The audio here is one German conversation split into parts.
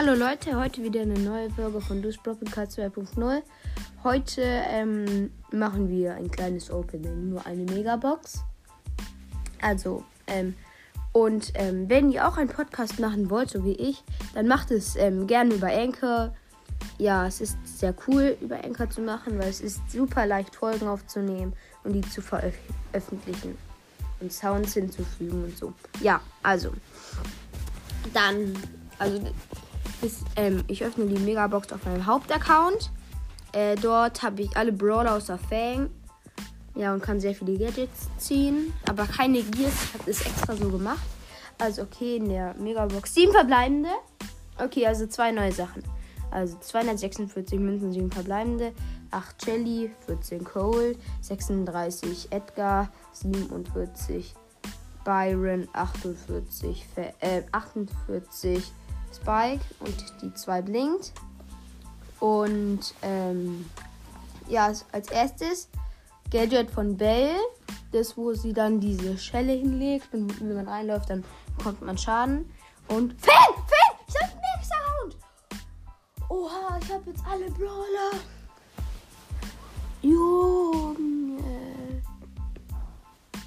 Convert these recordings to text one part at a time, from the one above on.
Hallo Leute, heute wieder eine neue Folge von Dus Podcast 2.0. Heute ähm, machen wir ein kleines Opening, nur eine Megabox. Also, ähm, und ähm, wenn ihr auch einen Podcast machen wollt, so wie ich, dann macht es ähm, gerne über Anchor. Ja, es ist sehr cool, über Anchor zu machen, weil es ist super leicht, Folgen aufzunehmen und die zu veröffentlichen und Sounds hinzufügen und so. Ja, also, dann, also ist, ähm, ich öffne die Megabox auf meinem Hauptaccount. Äh, dort habe ich alle Brawler außer Fang. Ja, und kann sehr viele Gadgets ziehen. Aber keine Gears. Ich habe das extra so gemacht. Also, okay, in der Megabox sieben verbleibende. Okay, also zwei neue Sachen. Also 246 Münzen, 7 verbleibende, 8 Jelly, 14 Cole, 36 Edgar, 47 Byron, 48, äh, 48 Spike und die zwei blinkt. Und ähm, ja, als erstes Gadget von Belle. Das, wo sie dann diese Schelle hinlegt. Und wenn man reinläuft, dann bekommt man Schaden. Und. Fan! Fan! Ich hab einen Max-Sound! Oha, ich hab jetzt alle Brawler. Junge.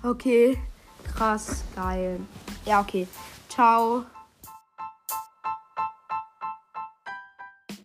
Okay. Krass, geil. Ja, okay. Ciao.